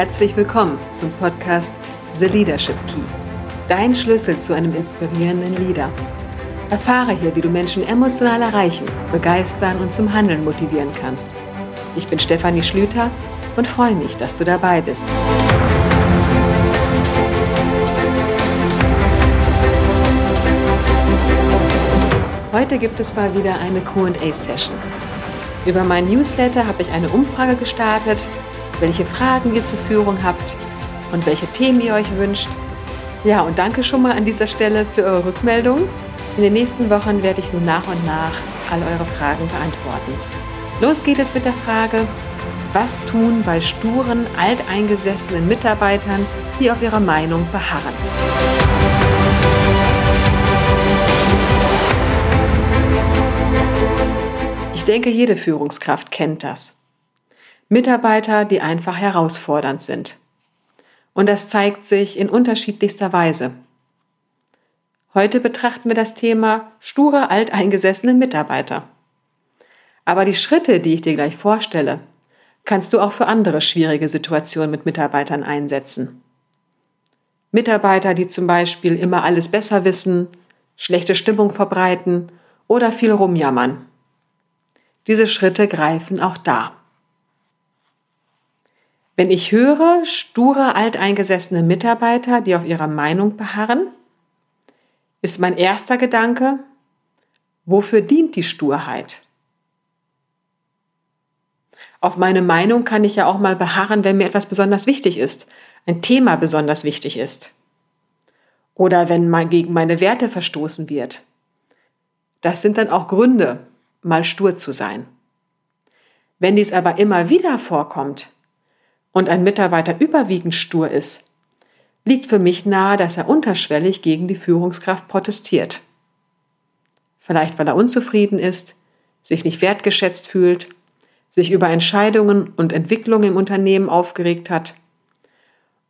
Herzlich willkommen zum Podcast The Leadership Key. Dein Schlüssel zu einem inspirierenden Leader. Erfahre hier, wie du Menschen emotional erreichen, begeistern und zum Handeln motivieren kannst. Ich bin Stefanie Schlüter und freue mich, dass du dabei bist. Heute gibt es mal wieder eine QA-Session. Über meinen Newsletter habe ich eine Umfrage gestartet, welche Fragen ihr zur Führung habt und welche Themen ihr euch wünscht. Ja, und danke schon mal an dieser Stelle für eure Rückmeldung. In den nächsten Wochen werde ich nun nach und nach all eure Fragen beantworten. Los geht es mit der Frage, was tun bei sturen, alteingesessenen Mitarbeitern, die auf ihrer Meinung beharren? Ich denke, jede Führungskraft kennt das. Mitarbeiter, die einfach herausfordernd sind. Und das zeigt sich in unterschiedlichster Weise. Heute betrachten wir das Thema sture alteingesessene Mitarbeiter. Aber die Schritte, die ich dir gleich vorstelle, kannst du auch für andere schwierige Situationen mit Mitarbeitern einsetzen. Mitarbeiter, die zum Beispiel immer alles besser wissen, schlechte Stimmung verbreiten oder viel rumjammern. Diese Schritte greifen auch da. Wenn ich höre, sture, alteingesessene Mitarbeiter, die auf ihrer Meinung beharren, ist mein erster Gedanke, wofür dient die Sturheit? Auf meine Meinung kann ich ja auch mal beharren, wenn mir etwas besonders wichtig ist, ein Thema besonders wichtig ist. Oder wenn mal gegen meine Werte verstoßen wird. Das sind dann auch Gründe, mal stur zu sein. Wenn dies aber immer wieder vorkommt, und ein Mitarbeiter überwiegend stur ist, liegt für mich nahe, dass er unterschwellig gegen die Führungskraft protestiert. Vielleicht weil er unzufrieden ist, sich nicht wertgeschätzt fühlt, sich über Entscheidungen und Entwicklungen im Unternehmen aufgeregt hat.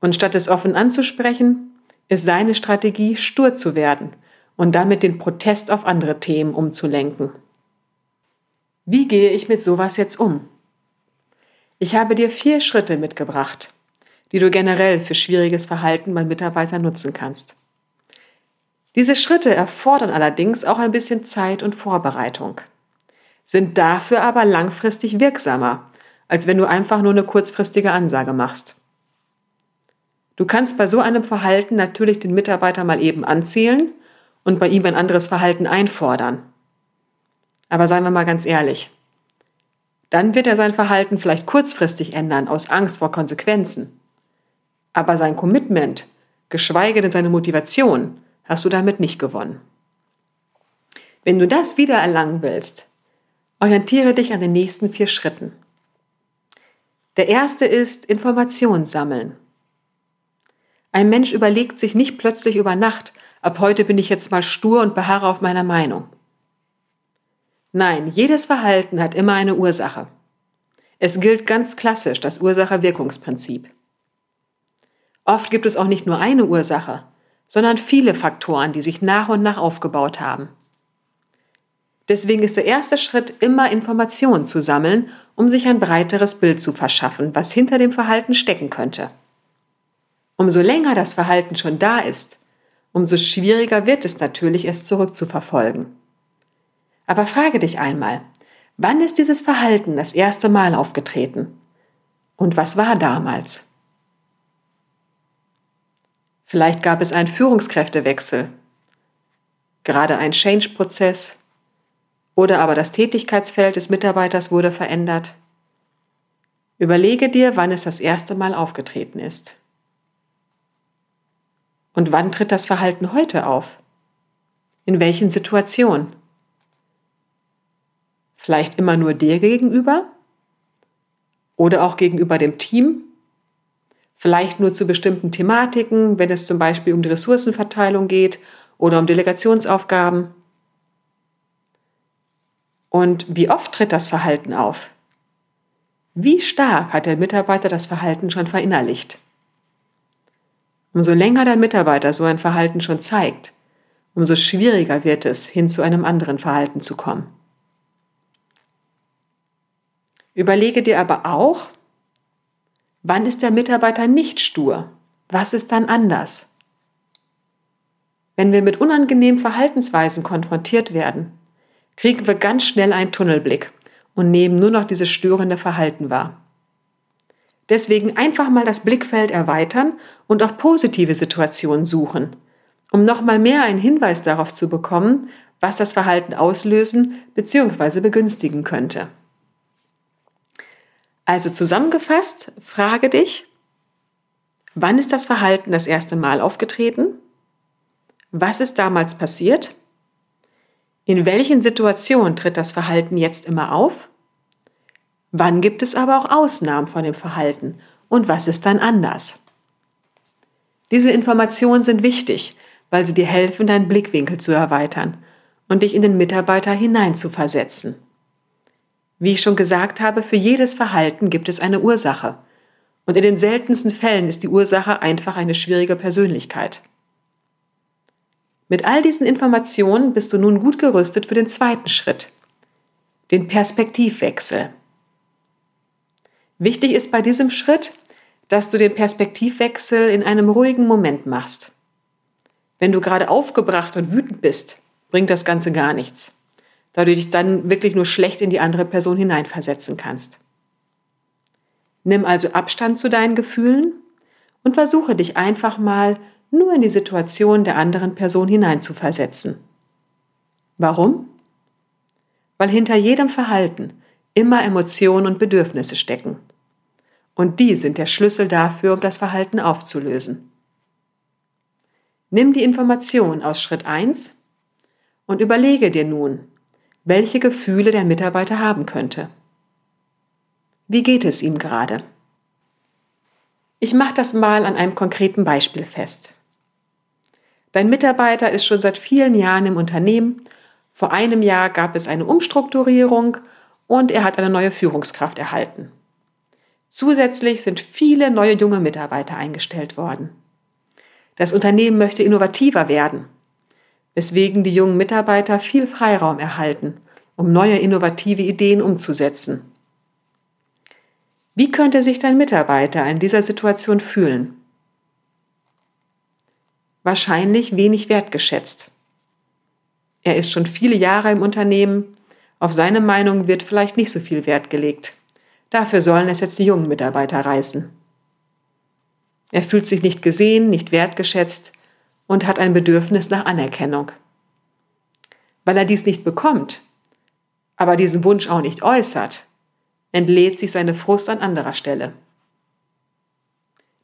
Und statt es offen anzusprechen, ist seine Strategie, stur zu werden und damit den Protest auf andere Themen umzulenken. Wie gehe ich mit sowas jetzt um? Ich habe dir vier Schritte mitgebracht, die du generell für schwieriges Verhalten bei Mitarbeitern nutzen kannst. Diese Schritte erfordern allerdings auch ein bisschen Zeit und Vorbereitung, sind dafür aber langfristig wirksamer, als wenn du einfach nur eine kurzfristige Ansage machst. Du kannst bei so einem Verhalten natürlich den Mitarbeiter mal eben anzählen und bei ihm ein anderes Verhalten einfordern. Aber seien wir mal ganz ehrlich, dann wird er sein Verhalten vielleicht kurzfristig ändern aus Angst vor Konsequenzen. Aber sein Commitment, geschweige denn seine Motivation, hast du damit nicht gewonnen. Wenn du das wieder erlangen willst, orientiere dich an den nächsten vier Schritten. Der erste ist Information sammeln. Ein Mensch überlegt sich nicht plötzlich über Nacht, ab heute bin ich jetzt mal stur und beharre auf meiner Meinung. Nein, jedes Verhalten hat immer eine Ursache. Es gilt ganz klassisch das Ursache-Wirkungsprinzip. Oft gibt es auch nicht nur eine Ursache, sondern viele Faktoren, die sich nach und nach aufgebaut haben. Deswegen ist der erste Schritt immer Informationen zu sammeln, um sich ein breiteres Bild zu verschaffen, was hinter dem Verhalten stecken könnte. Umso länger das Verhalten schon da ist, umso schwieriger wird es natürlich, es zurückzuverfolgen. Aber frage dich einmal, wann ist dieses Verhalten das erste Mal aufgetreten? Und was war damals? Vielleicht gab es einen Führungskräftewechsel, gerade ein Change-Prozess oder aber das Tätigkeitsfeld des Mitarbeiters wurde verändert. Überlege dir, wann es das erste Mal aufgetreten ist. Und wann tritt das Verhalten heute auf? In welchen Situationen? Vielleicht immer nur dir gegenüber oder auch gegenüber dem Team. Vielleicht nur zu bestimmten Thematiken, wenn es zum Beispiel um die Ressourcenverteilung geht oder um Delegationsaufgaben. Und wie oft tritt das Verhalten auf? Wie stark hat der Mitarbeiter das Verhalten schon verinnerlicht? Umso länger der Mitarbeiter so ein Verhalten schon zeigt, umso schwieriger wird es, hin zu einem anderen Verhalten zu kommen. Überlege dir aber auch, Wann ist der Mitarbeiter nicht stur? Was ist dann anders? Wenn wir mit unangenehmen Verhaltensweisen konfrontiert werden, kriegen wir ganz schnell einen Tunnelblick und nehmen nur noch dieses störende Verhalten wahr. Deswegen einfach mal das Blickfeld erweitern und auch positive Situationen suchen, um nochmal mehr einen Hinweis darauf zu bekommen, was das Verhalten auslösen bzw. begünstigen könnte. Also zusammengefasst, frage dich, wann ist das Verhalten das erste Mal aufgetreten? Was ist damals passiert? In welchen Situationen tritt das Verhalten jetzt immer auf? Wann gibt es aber auch Ausnahmen von dem Verhalten und was ist dann anders? Diese Informationen sind wichtig, weil sie dir helfen, deinen Blickwinkel zu erweitern und dich in den Mitarbeiter hineinzuversetzen. Wie ich schon gesagt habe, für jedes Verhalten gibt es eine Ursache. Und in den seltensten Fällen ist die Ursache einfach eine schwierige Persönlichkeit. Mit all diesen Informationen bist du nun gut gerüstet für den zweiten Schritt, den Perspektivwechsel. Wichtig ist bei diesem Schritt, dass du den Perspektivwechsel in einem ruhigen Moment machst. Wenn du gerade aufgebracht und wütend bist, bringt das Ganze gar nichts, da du dich dann wirklich nur schlecht in die andere Person hineinversetzen kannst. Nimm also Abstand zu deinen Gefühlen und versuche dich einfach mal nur in die Situation der anderen Person hineinzuversetzen. Warum? Weil hinter jedem Verhalten immer Emotionen und Bedürfnisse stecken. Und die sind der Schlüssel dafür, um das Verhalten aufzulösen. Nimm die Information aus Schritt 1 und überlege dir nun, welche Gefühle der Mitarbeiter haben könnte. Wie geht es ihm gerade? Ich mache das mal an einem konkreten Beispiel fest. Dein Mitarbeiter ist schon seit vielen Jahren im Unternehmen. Vor einem Jahr gab es eine Umstrukturierung und er hat eine neue Führungskraft erhalten. Zusätzlich sind viele neue junge Mitarbeiter eingestellt worden. Das Unternehmen möchte innovativer werden, weswegen die jungen Mitarbeiter viel Freiraum erhalten, um neue innovative Ideen umzusetzen. Wie könnte sich dein Mitarbeiter in dieser Situation fühlen? wahrscheinlich wenig wertgeschätzt. Er ist schon viele Jahre im Unternehmen, auf seine Meinung wird vielleicht nicht so viel Wert gelegt. Dafür sollen es jetzt die jungen Mitarbeiter reißen. Er fühlt sich nicht gesehen, nicht wertgeschätzt und hat ein Bedürfnis nach Anerkennung. Weil er dies nicht bekommt, aber diesen Wunsch auch nicht äußert, entlädt sich seine Frust an anderer Stelle.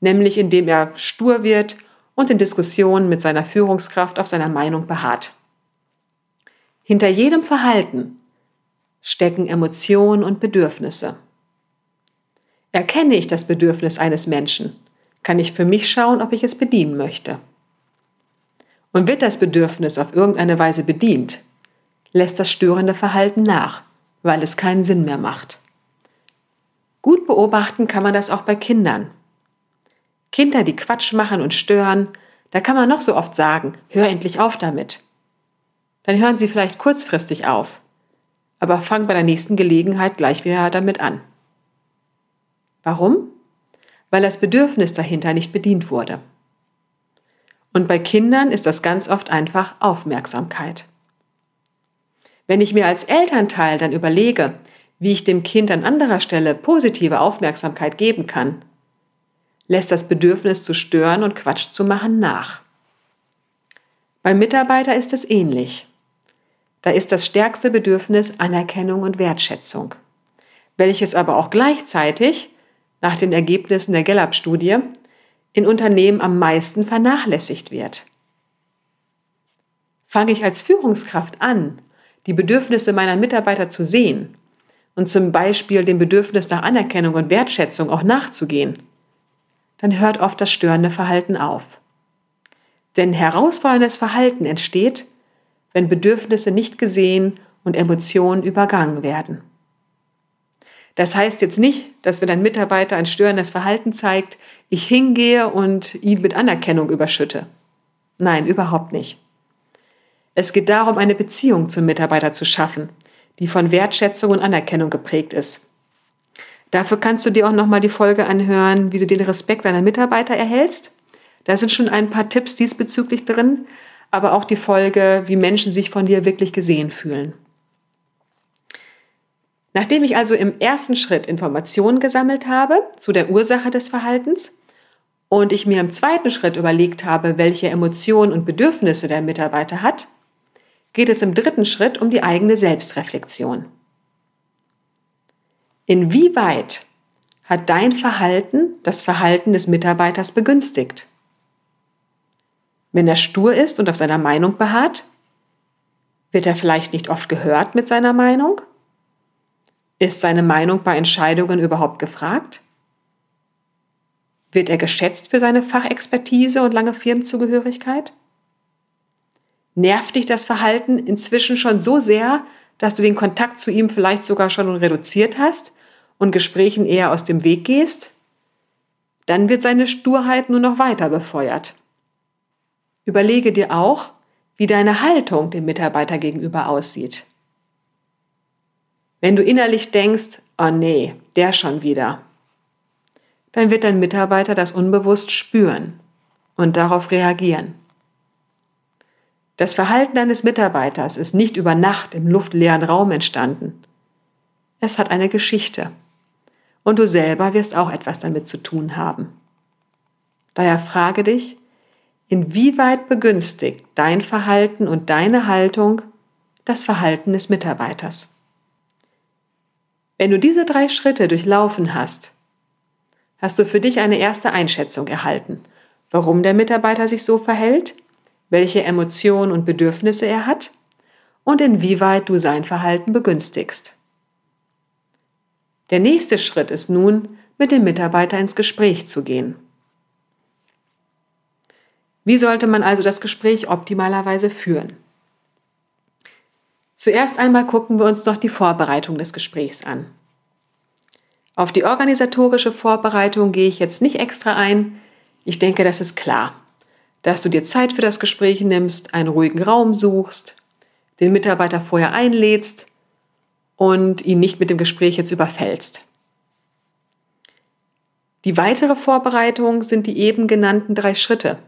Nämlich indem er stur wird und in Diskussionen mit seiner Führungskraft auf seiner Meinung beharrt. Hinter jedem Verhalten stecken Emotionen und Bedürfnisse. Erkenne ich das Bedürfnis eines Menschen, kann ich für mich schauen, ob ich es bedienen möchte. Und wird das Bedürfnis auf irgendeine Weise bedient, lässt das störende Verhalten nach, weil es keinen Sinn mehr macht. Gut beobachten kann man das auch bei Kindern. Kinder, die Quatsch machen und stören, da kann man noch so oft sagen, hör endlich auf damit. Dann hören sie vielleicht kurzfristig auf, aber fangen bei der nächsten Gelegenheit gleich wieder damit an. Warum? Weil das Bedürfnis dahinter nicht bedient wurde. Und bei Kindern ist das ganz oft einfach Aufmerksamkeit. Wenn ich mir als Elternteil dann überlege, wie ich dem Kind an anderer Stelle positive Aufmerksamkeit geben kann, lässt das Bedürfnis zu stören und Quatsch zu machen nach. Beim Mitarbeiter ist es ähnlich. Da ist das stärkste Bedürfnis Anerkennung und Wertschätzung, welches aber auch gleichzeitig, nach den Ergebnissen der Gallup-Studie, in Unternehmen am meisten vernachlässigt wird. Fange ich als Führungskraft an, die Bedürfnisse meiner Mitarbeiter zu sehen und zum Beispiel dem Bedürfnis nach Anerkennung und Wertschätzung auch nachzugehen, dann hört oft das störende Verhalten auf. Denn herausforderndes Verhalten entsteht, wenn Bedürfnisse nicht gesehen und Emotionen übergangen werden. Das heißt jetzt nicht, dass wenn ein Mitarbeiter ein störendes Verhalten zeigt, ich hingehe und ihn mit Anerkennung überschütte. Nein, überhaupt nicht. Es geht darum, eine Beziehung zum Mitarbeiter zu schaffen, die von Wertschätzung und Anerkennung geprägt ist. Dafür kannst du dir auch nochmal die Folge anhören, wie du den Respekt deiner Mitarbeiter erhältst. Da sind schon ein paar Tipps diesbezüglich drin, aber auch die Folge, wie Menschen sich von dir wirklich gesehen fühlen. Nachdem ich also im ersten Schritt Informationen gesammelt habe zu der Ursache des Verhaltens und ich mir im zweiten Schritt überlegt habe, welche Emotionen und Bedürfnisse der Mitarbeiter hat, geht es im dritten Schritt um die eigene Selbstreflexion. Inwieweit hat dein Verhalten das Verhalten des Mitarbeiters begünstigt? Wenn er stur ist und auf seiner Meinung beharrt, wird er vielleicht nicht oft gehört mit seiner Meinung? Ist seine Meinung bei Entscheidungen überhaupt gefragt? Wird er geschätzt für seine Fachexpertise und lange Firmenzugehörigkeit? Nervt dich das Verhalten inzwischen schon so sehr, dass du den Kontakt zu ihm vielleicht sogar schon reduziert hast und Gesprächen eher aus dem Weg gehst? Dann wird seine Sturheit nur noch weiter befeuert. Überlege dir auch, wie deine Haltung dem Mitarbeiter gegenüber aussieht. Wenn du innerlich denkst, oh nee, der schon wieder, dann wird dein Mitarbeiter das unbewusst spüren und darauf reagieren. Das Verhalten deines Mitarbeiters ist nicht über Nacht im luftleeren Raum entstanden. Es hat eine Geschichte. Und du selber wirst auch etwas damit zu tun haben. Daher frage dich, inwieweit begünstigt dein Verhalten und deine Haltung das Verhalten des Mitarbeiters? Wenn du diese drei Schritte durchlaufen hast, hast du für dich eine erste Einschätzung erhalten, warum der Mitarbeiter sich so verhält, welche Emotionen und Bedürfnisse er hat und inwieweit du sein Verhalten begünstigst. Der nächste Schritt ist nun, mit dem Mitarbeiter ins Gespräch zu gehen. Wie sollte man also das Gespräch optimalerweise führen? Zuerst einmal gucken wir uns doch die Vorbereitung des Gesprächs an. Auf die organisatorische Vorbereitung gehe ich jetzt nicht extra ein. Ich denke, das ist klar, dass du dir Zeit für das Gespräch nimmst, einen ruhigen Raum suchst, den Mitarbeiter vorher einlädst und ihn nicht mit dem Gespräch jetzt überfällst. Die weitere Vorbereitung sind die eben genannten drei Schritte.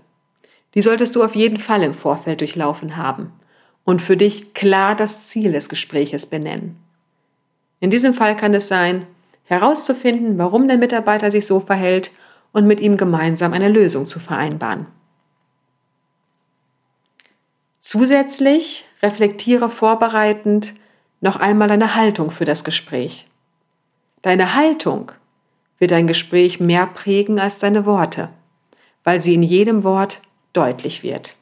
Die solltest du auf jeden Fall im Vorfeld durchlaufen haben und für dich klar das Ziel des Gespräches benennen. In diesem Fall kann es sein, herauszufinden, warum der Mitarbeiter sich so verhält und mit ihm gemeinsam eine Lösung zu vereinbaren. Zusätzlich reflektiere vorbereitend noch einmal deine Haltung für das Gespräch. Deine Haltung wird dein Gespräch mehr prägen als deine Worte, weil sie in jedem Wort deutlich wird.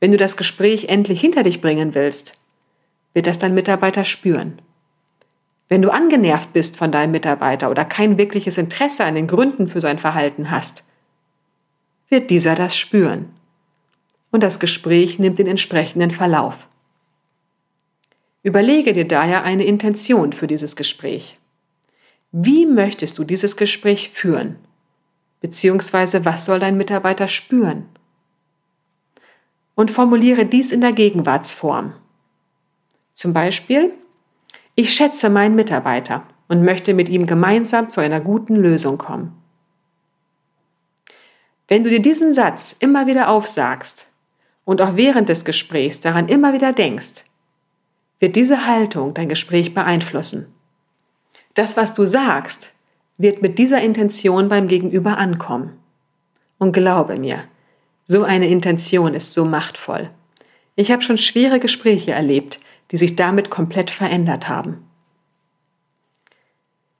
Wenn du das Gespräch endlich hinter dich bringen willst, wird das dein Mitarbeiter spüren. Wenn du angenervt bist von deinem Mitarbeiter oder kein wirkliches Interesse an den Gründen für sein Verhalten hast, wird dieser das spüren. Und das Gespräch nimmt den entsprechenden Verlauf. Überlege dir daher eine Intention für dieses Gespräch. Wie möchtest du dieses Gespräch führen? Beziehungsweise was soll dein Mitarbeiter spüren? Und formuliere dies in der Gegenwartsform. Zum Beispiel, ich schätze meinen Mitarbeiter und möchte mit ihm gemeinsam zu einer guten Lösung kommen. Wenn du dir diesen Satz immer wieder aufsagst und auch während des Gesprächs daran immer wieder denkst, wird diese Haltung dein Gespräch beeinflussen. Das, was du sagst, wird mit dieser Intention beim Gegenüber ankommen. Und glaube mir, so eine Intention ist so machtvoll. Ich habe schon schwere Gespräche erlebt, die sich damit komplett verändert haben.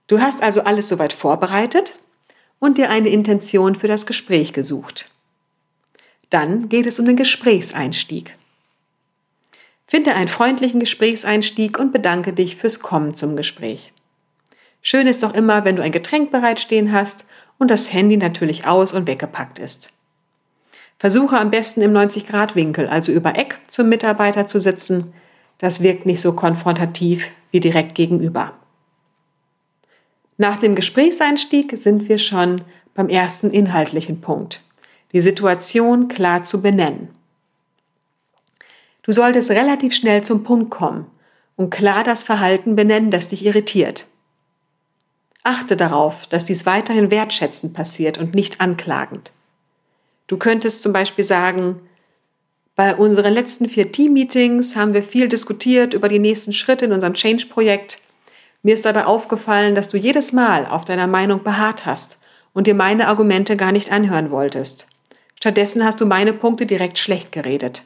Du hast also alles soweit vorbereitet und dir eine Intention für das Gespräch gesucht. Dann geht es um den Gesprächseinstieg. Finde einen freundlichen Gesprächseinstieg und bedanke dich fürs Kommen zum Gespräch. Schön ist doch immer, wenn du ein Getränk bereitstehen hast und das Handy natürlich aus und weggepackt ist. Versuche am besten im 90-Grad-Winkel, also über Eck zum Mitarbeiter zu sitzen. Das wirkt nicht so konfrontativ wie direkt gegenüber. Nach dem Gesprächseinstieg sind wir schon beim ersten inhaltlichen Punkt, die Situation klar zu benennen. Du solltest relativ schnell zum Punkt kommen und klar das Verhalten benennen, das dich irritiert. Achte darauf, dass dies weiterhin wertschätzend passiert und nicht anklagend. Du könntest zum Beispiel sagen, bei unseren letzten vier Team-Meetings haben wir viel diskutiert über die nächsten Schritte in unserem Change-Projekt. Mir ist dabei aufgefallen, dass du jedes Mal auf deiner Meinung beharrt hast und dir meine Argumente gar nicht anhören wolltest. Stattdessen hast du meine Punkte direkt schlecht geredet.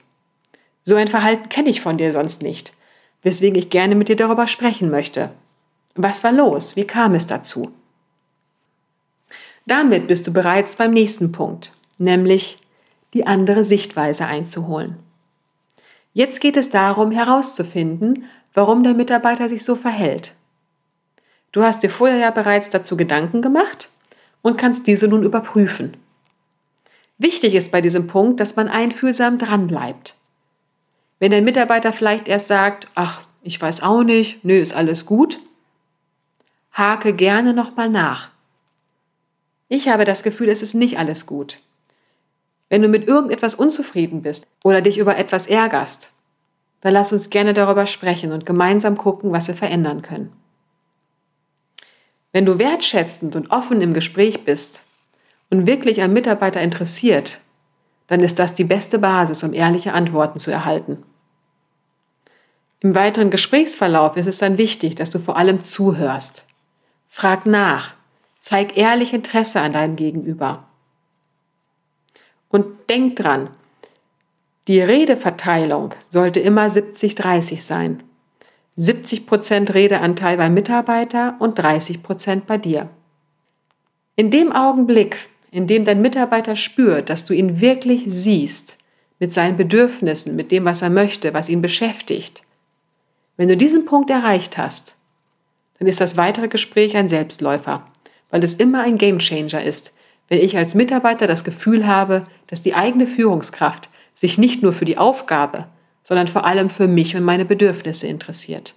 So ein Verhalten kenne ich von dir sonst nicht, weswegen ich gerne mit dir darüber sprechen möchte. Was war los? Wie kam es dazu? Damit bist du bereits beim nächsten Punkt, nämlich die andere Sichtweise einzuholen. Jetzt geht es darum herauszufinden, warum der Mitarbeiter sich so verhält. Du hast dir vorher ja bereits dazu Gedanken gemacht und kannst diese nun überprüfen. Wichtig ist bei diesem Punkt, dass man einfühlsam dranbleibt. Wenn der Mitarbeiter vielleicht erst sagt, ach, ich weiß auch nicht, nö, ist alles gut, hake gerne nochmal nach. Ich habe das Gefühl, es ist nicht alles gut. Wenn du mit irgendetwas unzufrieden bist oder dich über etwas ärgerst, dann lass uns gerne darüber sprechen und gemeinsam gucken, was wir verändern können. Wenn du wertschätzend und offen im Gespräch bist und wirklich ein Mitarbeiter interessiert, dann ist das die beste Basis, um ehrliche Antworten zu erhalten. Im weiteren Gesprächsverlauf ist es dann wichtig, dass du vor allem zuhörst. Frag nach, zeig ehrlich Interesse an deinem Gegenüber. Und denk dran, die Redeverteilung sollte immer 70-30 sein. 70% Redeanteil beim Mitarbeiter und 30% bei dir. In dem Augenblick, in dem dein Mitarbeiter spürt, dass du ihn wirklich siehst, mit seinen Bedürfnissen, mit dem, was er möchte, was ihn beschäftigt, wenn du diesen Punkt erreicht hast, dann ist das weitere Gespräch ein Selbstläufer, weil es immer ein Gamechanger ist, wenn ich als Mitarbeiter das Gefühl habe, dass die eigene Führungskraft sich nicht nur für die Aufgabe, sondern vor allem für mich und meine Bedürfnisse interessiert.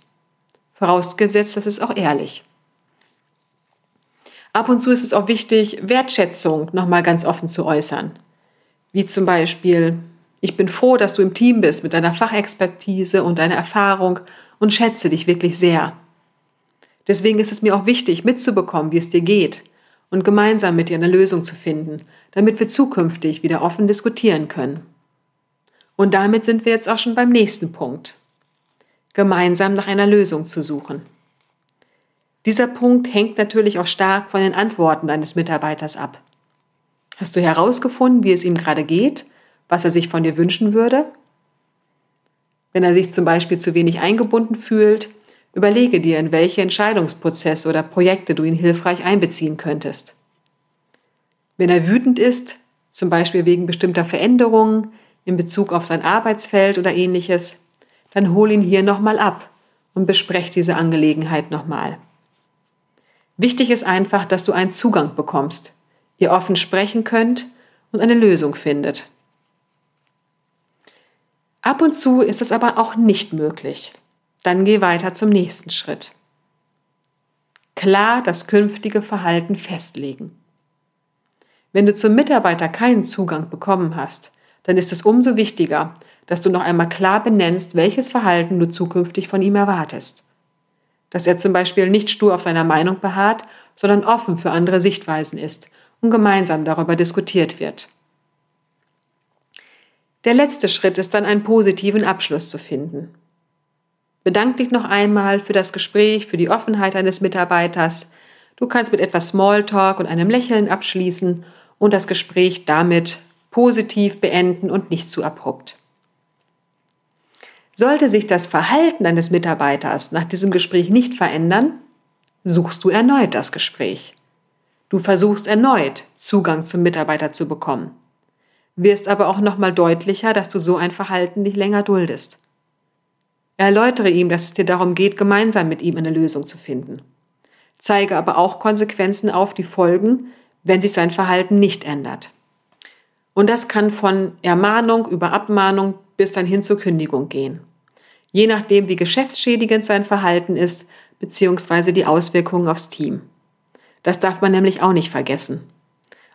Vorausgesetzt, das ist auch ehrlich. Ab und zu ist es auch wichtig, Wertschätzung nochmal ganz offen zu äußern. Wie zum Beispiel, ich bin froh, dass du im Team bist mit deiner Fachexpertise und deiner Erfahrung und schätze dich wirklich sehr. Deswegen ist es mir auch wichtig, mitzubekommen, wie es dir geht und gemeinsam mit dir eine Lösung zu finden, damit wir zukünftig wieder offen diskutieren können. Und damit sind wir jetzt auch schon beim nächsten Punkt. Gemeinsam nach einer Lösung zu suchen. Dieser Punkt hängt natürlich auch stark von den Antworten deines Mitarbeiters ab. Hast du herausgefunden, wie es ihm gerade geht, was er sich von dir wünschen würde? Wenn er sich zum Beispiel zu wenig eingebunden fühlt, überlege dir, in welche Entscheidungsprozesse oder Projekte du ihn hilfreich einbeziehen könntest. Wenn er wütend ist, zum Beispiel wegen bestimmter Veränderungen, in Bezug auf sein Arbeitsfeld oder ähnliches, dann hol ihn hier nochmal ab und besprech diese Angelegenheit nochmal. Wichtig ist einfach, dass du einen Zugang bekommst, ihr offen sprechen könnt und eine Lösung findet. Ab und zu ist es aber auch nicht möglich. Dann geh weiter zum nächsten Schritt. Klar das künftige Verhalten festlegen. Wenn du zum Mitarbeiter keinen Zugang bekommen hast, dann ist es umso wichtiger, dass du noch einmal klar benennst, welches Verhalten du zukünftig von ihm erwartest. Dass er zum Beispiel nicht stur auf seiner Meinung beharrt, sondern offen für andere Sichtweisen ist und gemeinsam darüber diskutiert wird. Der letzte Schritt ist dann einen positiven Abschluss zu finden. Bedank dich noch einmal für das Gespräch, für die Offenheit eines Mitarbeiters. Du kannst mit etwas Smalltalk und einem Lächeln abschließen und das Gespräch damit positiv beenden und nicht zu abrupt. Sollte sich das Verhalten eines Mitarbeiters nach diesem Gespräch nicht verändern, suchst du erneut das Gespräch. Du versuchst erneut Zugang zum Mitarbeiter zu bekommen, wirst aber auch nochmal deutlicher, dass du so ein Verhalten nicht länger duldest. Erläutere ihm, dass es dir darum geht, gemeinsam mit ihm eine Lösung zu finden. Zeige aber auch Konsequenzen auf, die folgen, wenn sich sein Verhalten nicht ändert. Und das kann von Ermahnung über Abmahnung bis dann hin zur Kündigung gehen. Je nachdem, wie geschäftsschädigend sein Verhalten ist, beziehungsweise die Auswirkungen aufs Team. Das darf man nämlich auch nicht vergessen.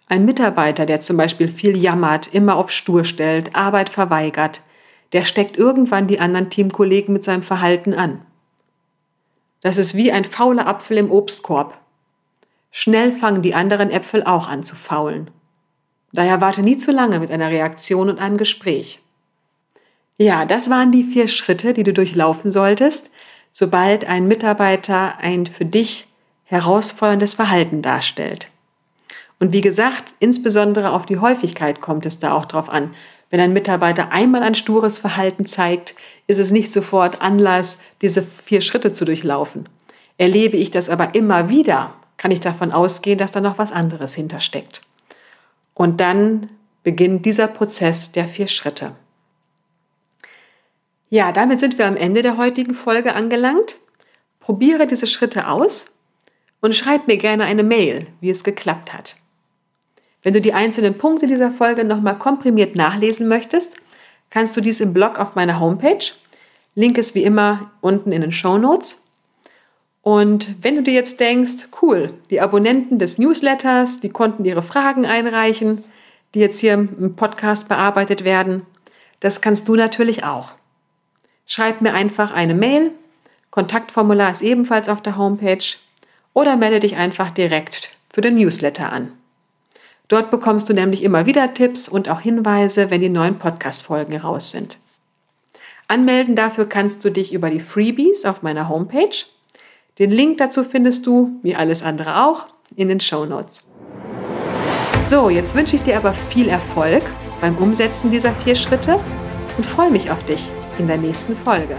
Ein Mitarbeiter, der zum Beispiel viel jammert, immer auf Stur stellt, Arbeit verweigert, der steckt irgendwann die anderen Teamkollegen mit seinem Verhalten an. Das ist wie ein fauler Apfel im Obstkorb. Schnell fangen die anderen Äpfel auch an zu faulen. Daher warte nie zu lange mit einer Reaktion und einem Gespräch. Ja, das waren die vier Schritte, die du durchlaufen solltest, sobald ein Mitarbeiter ein für dich herausforderndes Verhalten darstellt. Und wie gesagt, insbesondere auf die Häufigkeit kommt es da auch drauf an. Wenn ein Mitarbeiter einmal ein stures Verhalten zeigt, ist es nicht sofort Anlass, diese vier Schritte zu durchlaufen. Erlebe ich das aber immer wieder, kann ich davon ausgehen, dass da noch was anderes hintersteckt. Und dann beginnt dieser Prozess der vier Schritte. Ja, damit sind wir am Ende der heutigen Folge angelangt. Probiere diese Schritte aus und schreib mir gerne eine Mail, wie es geklappt hat. Wenn du die einzelnen Punkte dieser Folge nochmal komprimiert nachlesen möchtest, kannst du dies im Blog auf meiner Homepage. Link ist wie immer unten in den Show Notes. Und wenn du dir jetzt denkst, cool, die Abonnenten des Newsletters, die konnten ihre Fragen einreichen, die jetzt hier im Podcast bearbeitet werden, das kannst du natürlich auch. Schreib mir einfach eine Mail, Kontaktformular ist ebenfalls auf der Homepage oder melde dich einfach direkt für den Newsletter an. Dort bekommst du nämlich immer wieder Tipps und auch Hinweise, wenn die neuen Podcast-Folgen raus sind. Anmelden dafür kannst du dich über die Freebies auf meiner Homepage den Link dazu findest du, wie alles andere auch, in den Show Notes. So, jetzt wünsche ich dir aber viel Erfolg beim Umsetzen dieser vier Schritte und freue mich auf dich in der nächsten Folge.